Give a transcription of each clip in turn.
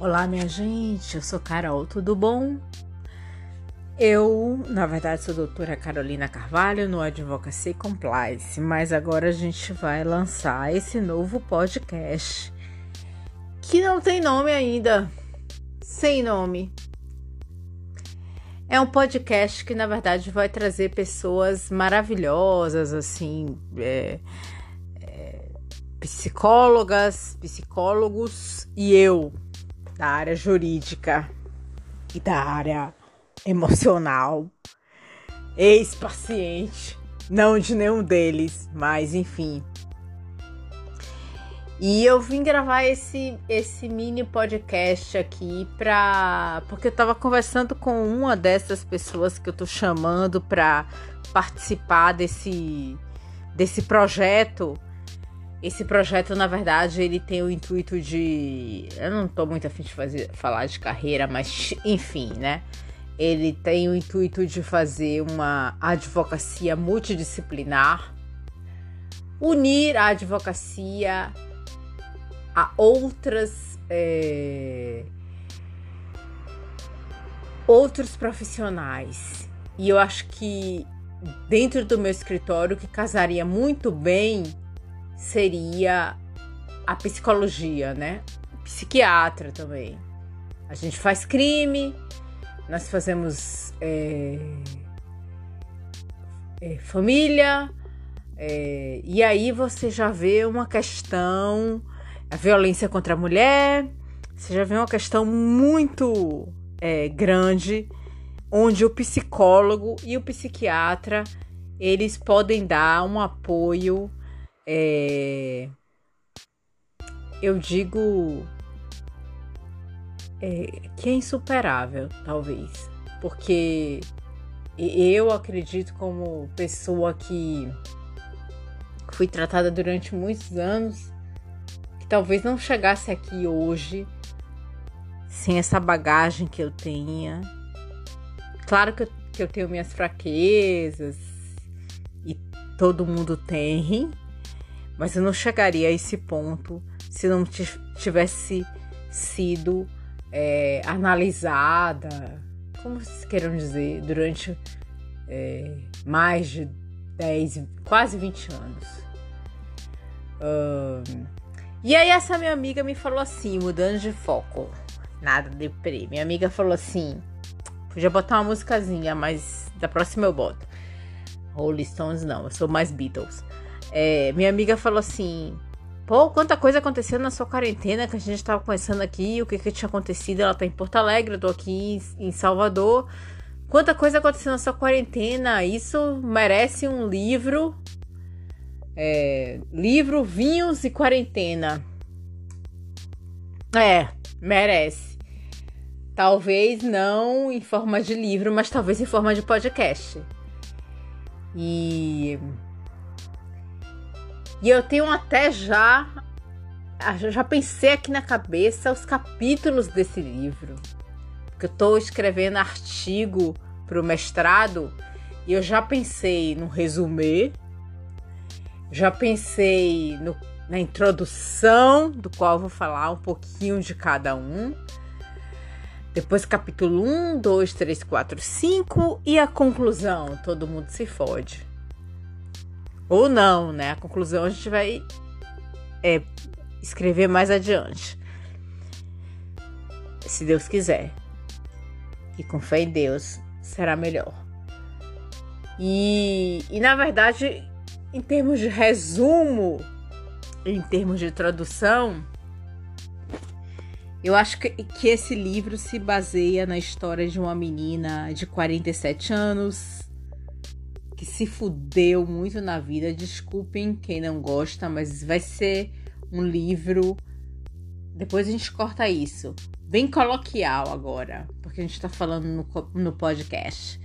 Olá, minha gente, eu sou Carol, tudo bom? Eu, na verdade, sou doutora Carolina Carvalho no Advocacy Compliance, mas agora a gente vai lançar esse novo podcast que não tem nome ainda, sem nome. É um podcast que, na verdade, vai trazer pessoas maravilhosas, assim, é, é, psicólogas, psicólogos e eu da área jurídica e da área emocional, ex-paciente, não de nenhum deles, mas enfim. E eu vim gravar esse, esse mini podcast aqui pra. Porque eu tava conversando com uma dessas pessoas que eu tô chamando pra participar desse, desse projeto esse projeto, na verdade, ele tem o intuito de. Eu não tô muito afim de fazer, falar de carreira, mas enfim, né? Ele tem o intuito de fazer uma advocacia multidisciplinar, unir a advocacia a outras. É, outros profissionais. E eu acho que dentro do meu escritório que casaria muito bem seria a psicologia, né? Psiquiatra também. A gente faz crime, nós fazemos é, é, família, é, e aí você já vê uma questão, a violência contra a mulher, você já vê uma questão muito é, grande, onde o psicólogo e o psiquiatra eles podem dar um apoio é, eu digo é, que é insuperável, talvez, porque eu acredito como pessoa que fui tratada durante muitos anos, que talvez não chegasse aqui hoje sem essa bagagem que eu tenha. Claro que eu, que eu tenho minhas fraquezas e todo mundo tem, mas eu não chegaria a esse ponto se não tivesse sido é, analisada, como vocês queiram dizer, durante é, mais de 10, quase 20 anos. Um, e aí essa minha amiga me falou assim, mudando de foco, nada de pre. Minha amiga falou assim, podia botar uma musicazinha, mas da próxima eu boto. Rolling Stones não, eu sou mais Beatles. É, minha amiga falou assim: Pô, quanta coisa aconteceu na sua quarentena que a gente tava conversando aqui, o que, que tinha acontecido. Ela tá em Porto Alegre, eu tô aqui em, em Salvador. Quanta coisa aconteceu na sua quarentena, isso merece um livro. É, livro Vinhos e Quarentena. É, merece. Talvez não em forma de livro, mas talvez em forma de podcast. E e eu tenho até já já pensei aqui na cabeça os capítulos desse livro. Porque eu estou escrevendo artigo para o mestrado e eu já pensei no resumê, já pensei no, na introdução, do qual vou falar um pouquinho de cada um. Depois capítulo 1, 2, 3, 4, 5 e a conclusão, todo mundo se fode. Ou não, né? A conclusão a gente vai é, escrever mais adiante. Se Deus quiser. E com fé em Deus será melhor. E, e na verdade, em termos de resumo, em termos de tradução, eu acho que, que esse livro se baseia na história de uma menina de 47 anos que se fudeu muito na vida. Desculpem quem não gosta, mas vai ser um livro. Depois a gente corta isso. Bem coloquial agora, porque a gente tá falando no, no podcast.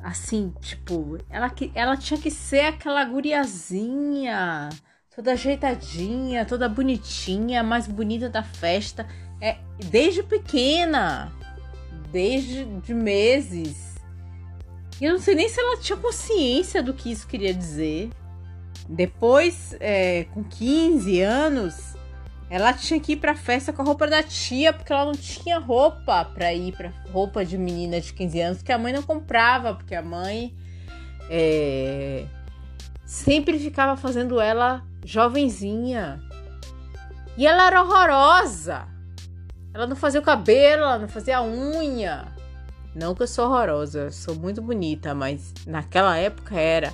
Assim, tipo, ela, ela tinha que ser aquela guriazinha, toda ajeitadinha, toda bonitinha, mais bonita da festa. É, desde pequena, desde de meses eu não sei nem se ela tinha consciência do que isso queria dizer. Depois, é, com 15 anos, ela tinha que ir pra festa com a roupa da tia, porque ela não tinha roupa pra ir pra roupa de menina de 15 anos, que a mãe não comprava, porque a mãe é, sempre ficava fazendo ela jovenzinha. E ela era horrorosa. Ela não fazia o cabelo, ela não fazia a unha. Não que eu sou horrorosa, sou muito bonita, mas naquela época era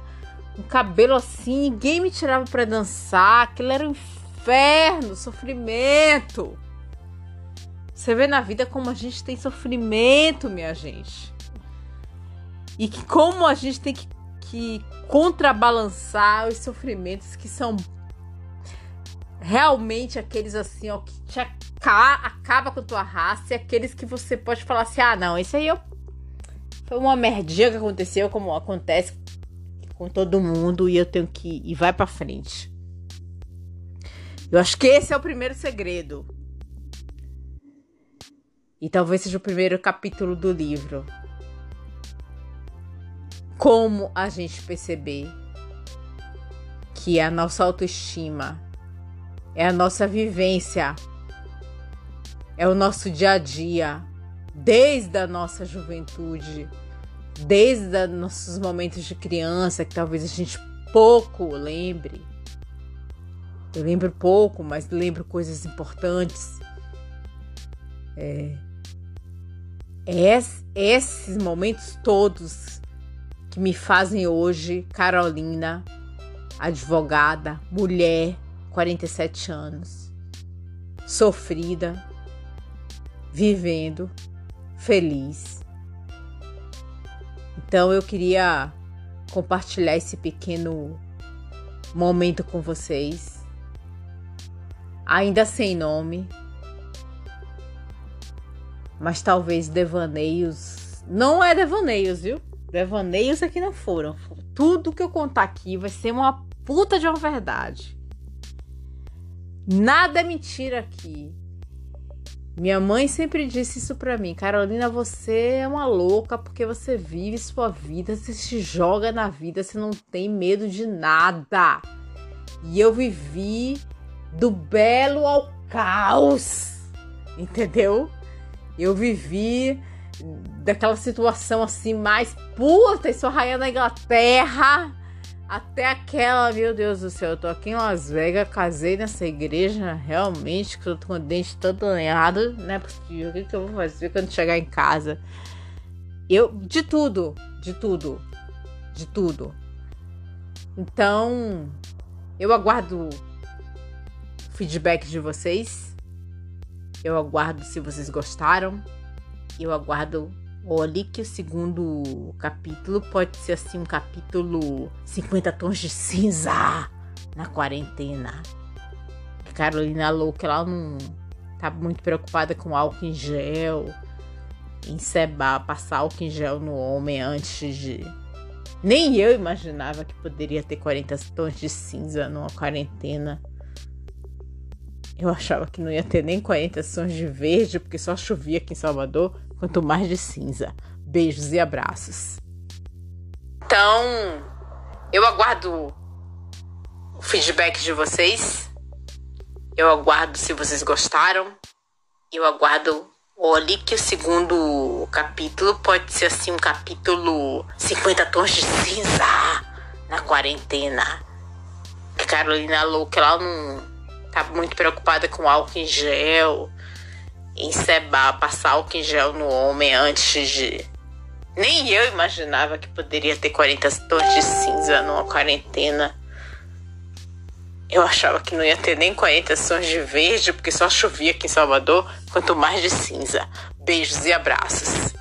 um cabelo assim, ninguém me tirava para dançar, aquilo era um inferno, sofrimento. Você vê na vida como a gente tem sofrimento, minha gente. E que como a gente tem que, que contrabalançar os sofrimentos que são realmente aqueles assim, ó, que te acaba com tua raça e aqueles que você pode falar assim: ah, não, isso aí eu... foi uma merdinha que aconteceu, como acontece com todo mundo, e eu tenho que ir vai para frente. Eu acho que esse é o primeiro segredo. E talvez seja o primeiro capítulo do livro. Como a gente perceber que a nossa autoestima é a nossa vivência, é o nosso dia a dia, desde a nossa juventude, desde os nossos momentos de criança, que talvez a gente pouco lembre. Eu lembro pouco, mas lembro coisas importantes. É, esses momentos todos que me fazem hoje Carolina, advogada, mulher, 47 anos, sofrida, vivendo, feliz. Então eu queria compartilhar esse pequeno momento com vocês, ainda sem nome, mas talvez devaneios. Não é devaneios, viu? Devaneios aqui não foram. Tudo que eu contar aqui vai ser uma puta de uma verdade. Nada é mentira aqui. Minha mãe sempre disse isso para mim, Carolina, você é uma louca porque você vive sua vida, você se joga na vida, você não tem medo de nada. E eu vivi do belo ao caos, entendeu? Eu vivi daquela situação assim mais puta, sou rainha da Inglaterra até aquela, meu Deus do céu, eu tô aqui em Las Vegas, casei nessa igreja, realmente, que eu tô com o dente todo errado, não é possível. O que, que eu vou fazer quando chegar em casa? Eu, de tudo, de tudo, de tudo. Então, eu aguardo feedback de vocês. Eu aguardo se vocês gostaram. Eu aguardo Olhe que o segundo capítulo pode ser assim um capítulo 50 tons de cinza na quarentena. Carolina louca, ela não tá muito preocupada com álcool em gel, em sebar, passar álcool em gel no homem antes de. Nem eu imaginava que poderia ter 40 tons de cinza numa quarentena. Eu achava que não ia ter nem 40 tons de verde, porque só chovia aqui em Salvador quanto mais de cinza. Beijos e abraços. Então, eu aguardo o feedback de vocês. Eu aguardo se vocês gostaram. Eu aguardo. Olhe que o segundo capítulo pode ser assim um capítulo 50 tons de cinza na quarentena. Carolina louca, ela não tá muito preocupada com álcool em gel encebar, passar álcool em gel no homem antes de. Nem eu imaginava que poderia ter 40 tons de cinza numa quarentena. Eu achava que não ia ter nem 40 tons de verde, porque só chovia aqui em Salvador, quanto mais de cinza. Beijos e abraços.